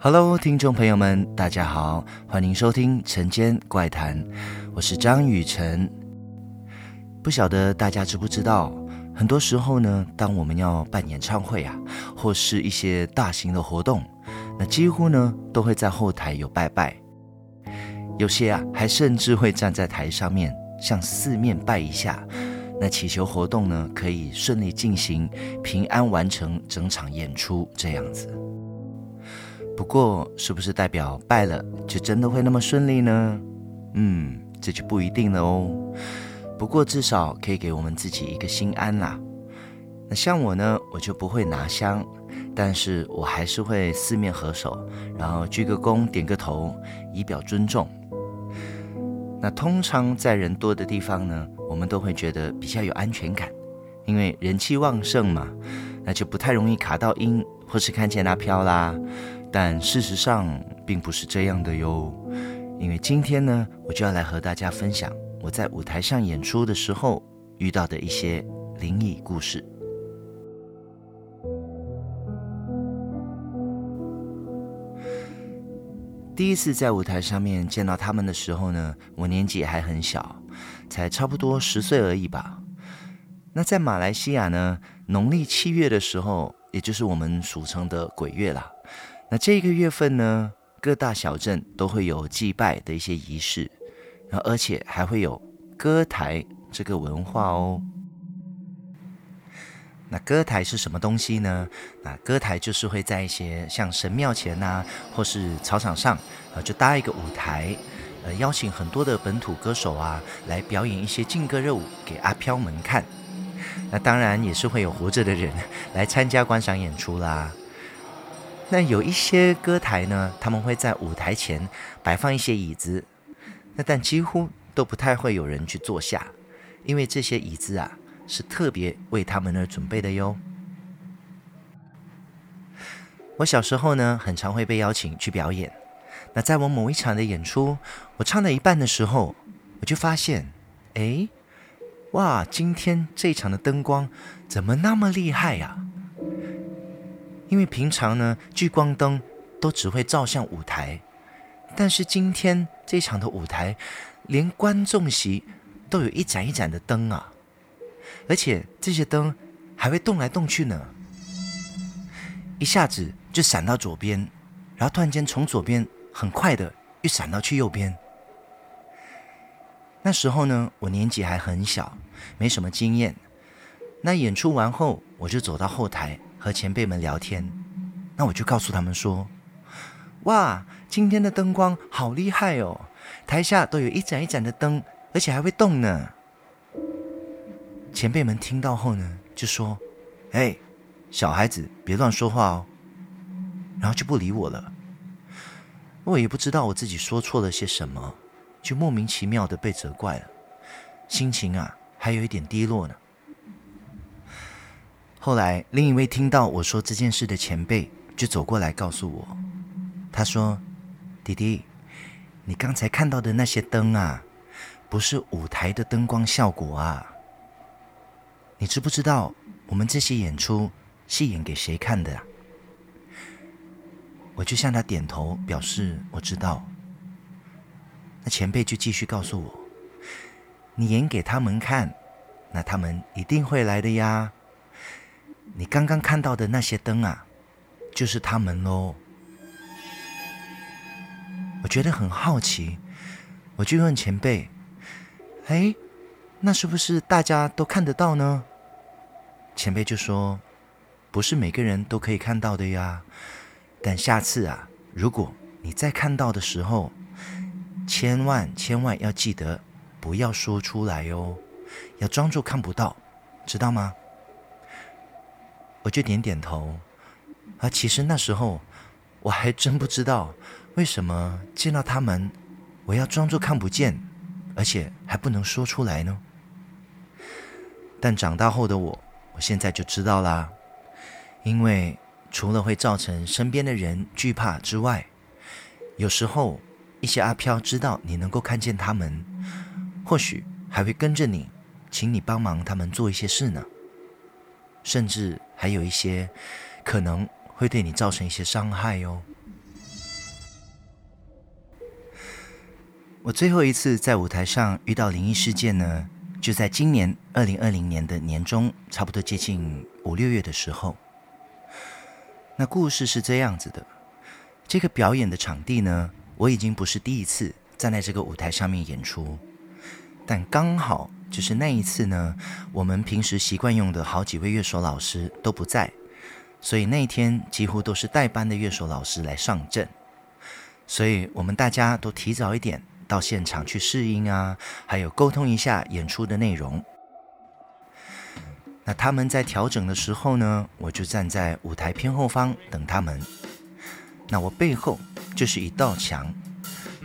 Hello，听众朋友们，大家好，欢迎收听《晨间怪谈》，我是张雨晨。不晓得大家知不知道，很多时候呢，当我们要办演唱会啊，或是一些大型的活动，那几乎呢都会在后台有拜拜，有些啊还甚至会站在台上面向四面拜一下，那祈求活动呢可以顺利进行，平安完成整场演出这样子。不过，是不是代表拜了就真的会那么顺利呢？嗯，这就不一定了哦。不过至少可以给我们自己一个心安啦。那像我呢，我就不会拿香，但是我还是会四面合手，然后鞠个躬，点个头，以表尊重。那通常在人多的地方呢，我们都会觉得比较有安全感，因为人气旺盛嘛，那就不太容易卡到阴，或是看见阿飘啦。但事实上并不是这样的哟，因为今天呢，我就要来和大家分享我在舞台上演出的时候遇到的一些灵异故事。第一次在舞台上面见到他们的时候呢，我年纪还很小，才差不多十岁而已吧。那在马来西亚呢，农历七月的时候，也就是我们俗称的鬼月啦。那这个月份呢，各大小镇都会有祭拜的一些仪式，然后而且还会有歌台这个文化哦。那歌台是什么东西呢？那歌台就是会在一些像神庙前呐、或是操场上，呃，就搭一个舞台，呃，邀请很多的本土歌手啊，来表演一些劲歌热舞给阿飘们看。那当然也是会有活着的人 来参加观赏演出啦。那有一些歌台呢，他们会在舞台前摆放一些椅子，那但几乎都不太会有人去坐下，因为这些椅子啊是特别为他们而准备的哟。我小时候呢，很常会被邀请去表演。那在我某一场的演出，我唱到一半的时候，我就发现，哎，哇，今天这一场的灯光怎么那么厉害呀？因为平常呢，聚光灯都只会照向舞台，但是今天这场的舞台，连观众席都有一盏一盏的灯啊，而且这些灯还会动来动去呢，一下子就闪到左边，然后突然间从左边很快的又闪到去右边。那时候呢，我年纪还很小，没什么经验。那演出完后，我就走到后台。和前辈们聊天，那我就告诉他们说：“哇，今天的灯光好厉害哦！台下都有一盏一盏的灯，而且还会动呢。”前辈们听到后呢，就说：“哎，小孩子别乱说话哦。”然后就不理我了。我也不知道我自己说错了些什么，就莫名其妙的被责怪了，心情啊还有一点低落呢。后来，另一位听到我说这件事的前辈就走过来告诉我，他说：“弟弟，你刚才看到的那些灯啊，不是舞台的灯光效果啊。你知不知道我们这些演出是演给谁看的？”我就向他点头表示我知道。那前辈就继续告诉我：“你演给他们看，那他们一定会来的呀。”你刚刚看到的那些灯啊，就是他们喽。我觉得很好奇，我就问前辈：“哎，那是不是大家都看得到呢？”前辈就说：“不是每个人都可以看到的呀。但下次啊，如果你再看到的时候，千万千万要记得不要说出来哟，要装作看不到，知道吗？”我就点点头，啊，其实那时候我还真不知道为什么见到他们，我要装作看不见，而且还不能说出来呢。但长大后的我，我现在就知道啦，因为除了会造成身边的人惧怕之外，有时候一些阿飘知道你能够看见他们，或许还会跟着你，请你帮忙他们做一些事呢。甚至还有一些可能会对你造成一些伤害哦。我最后一次在舞台上遇到灵异事件呢，就在今年二零二零年的年中，差不多接近五六月的时候。那故事是这样子的：这个表演的场地呢，我已经不是第一次站在这个舞台上面演出，但刚好就是那一次呢，我们平时习惯用的好几位乐手老师都不在，所以那一天几乎都是代班的乐手老师来上阵，所以我们大家都提早一点。到现场去试音啊，还有沟通一下演出的内容。那他们在调整的时候呢，我就站在舞台偏后方等他们。那我背后就是一道墙，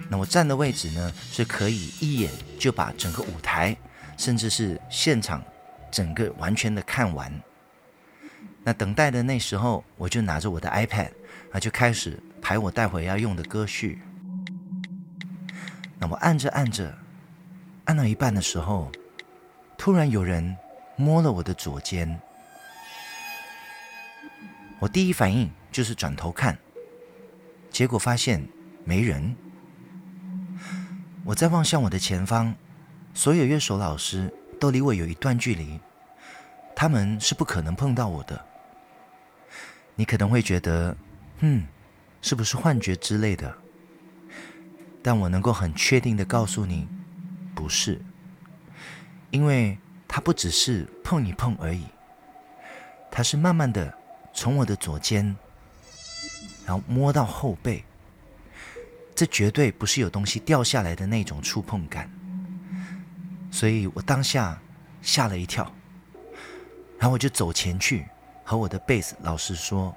那我站的位置呢，是可以一眼就把整个舞台，甚至是现场整个完全的看完。那等待的那时候，我就拿着我的 iPad，那就开始排我待会要用的歌序。那我按着按着，按到一半的时候，突然有人摸了我的左肩。我第一反应就是转头看，结果发现没人。我再望向我的前方，所有乐手老师都离我有一段距离，他们是不可能碰到我的。你可能会觉得，嗯，是不是幻觉之类的？但我能够很确定的告诉你，不是，因为它不只是碰一碰而已，它是慢慢的从我的左肩，然后摸到后背，这绝对不是有东西掉下来的那种触碰感，所以我当下吓了一跳，然后我就走前去和我的贝斯老师说：“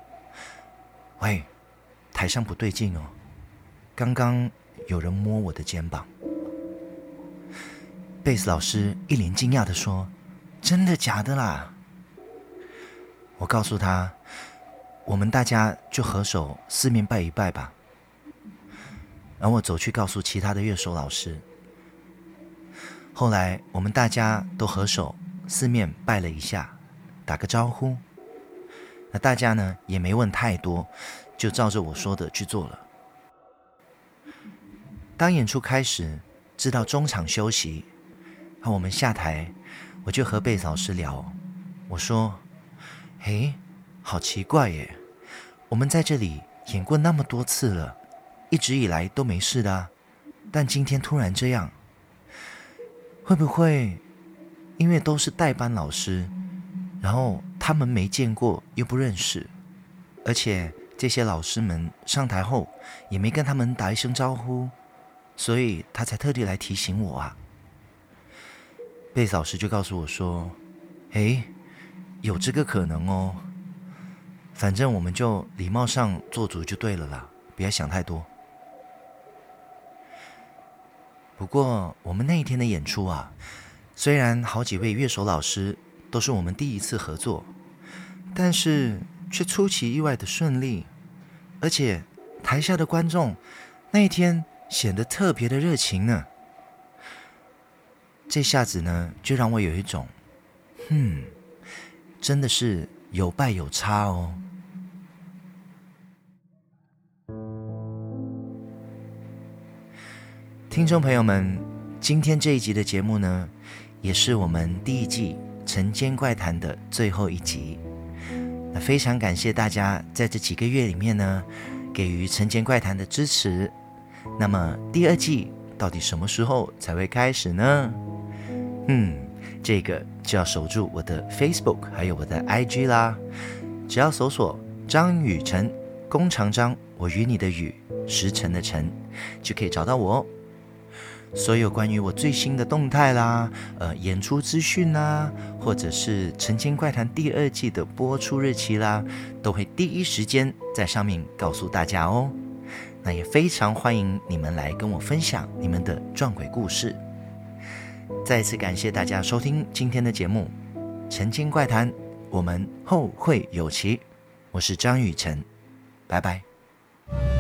喂，台上不对劲哦，刚刚。”有人摸我的肩膀，贝斯老师一脸惊讶地说：“真的假的啦？”我告诉他：“我们大家就合手四面拜一拜吧。”然后我走去告诉其他的乐手老师。后来我们大家都合手四面拜了一下，打个招呼。那大家呢也没问太多，就照着我说的去做了。当演出开始，知道中场休息，然后我们下台，我就和贝老师聊。我说：“嘿，好奇怪耶，我们在这里演过那么多次了，一直以来都没事的啊，但今天突然这样，会不会因为都是代班老师，然后他们没见过又不认识，而且这些老师们上台后也没跟他们打一声招呼？”所以他才特地来提醒我啊。贝斯老师就告诉我说：“诶，有这个可能哦。反正我们就礼貌上做足就对了啦，不要想太多。”不过我们那一天的演出啊，虽然好几位乐手老师都是我们第一次合作，但是却出其意外的顺利，而且台下的观众那一天。显得特别的热情呢，这下子呢，就让我有一种，哼，真的是有败有差哦。听众朋友们，今天这一集的节目呢，也是我们第一季《晨间怪谈》的最后一集。那非常感谢大家在这几个月里面呢，给予《晨间怪谈》的支持。那么第二季到底什么时候才会开始呢？嗯，这个就要守住我的 Facebook 还有我的 IG 啦。只要搜索张雨辰，弓长张，我与你的雨，时辰的辰，就可以找到我哦。所有关于我最新的动态啦，呃，演出资讯啦，或者是《陈情怪谈》第二季的播出日期啦，都会第一时间在上面告诉大家哦。那也非常欢迎你们来跟我分享你们的撞鬼故事。再次感谢大家收听今天的节目《陈情怪谈》，我们后会有期。我是张雨辰，拜拜。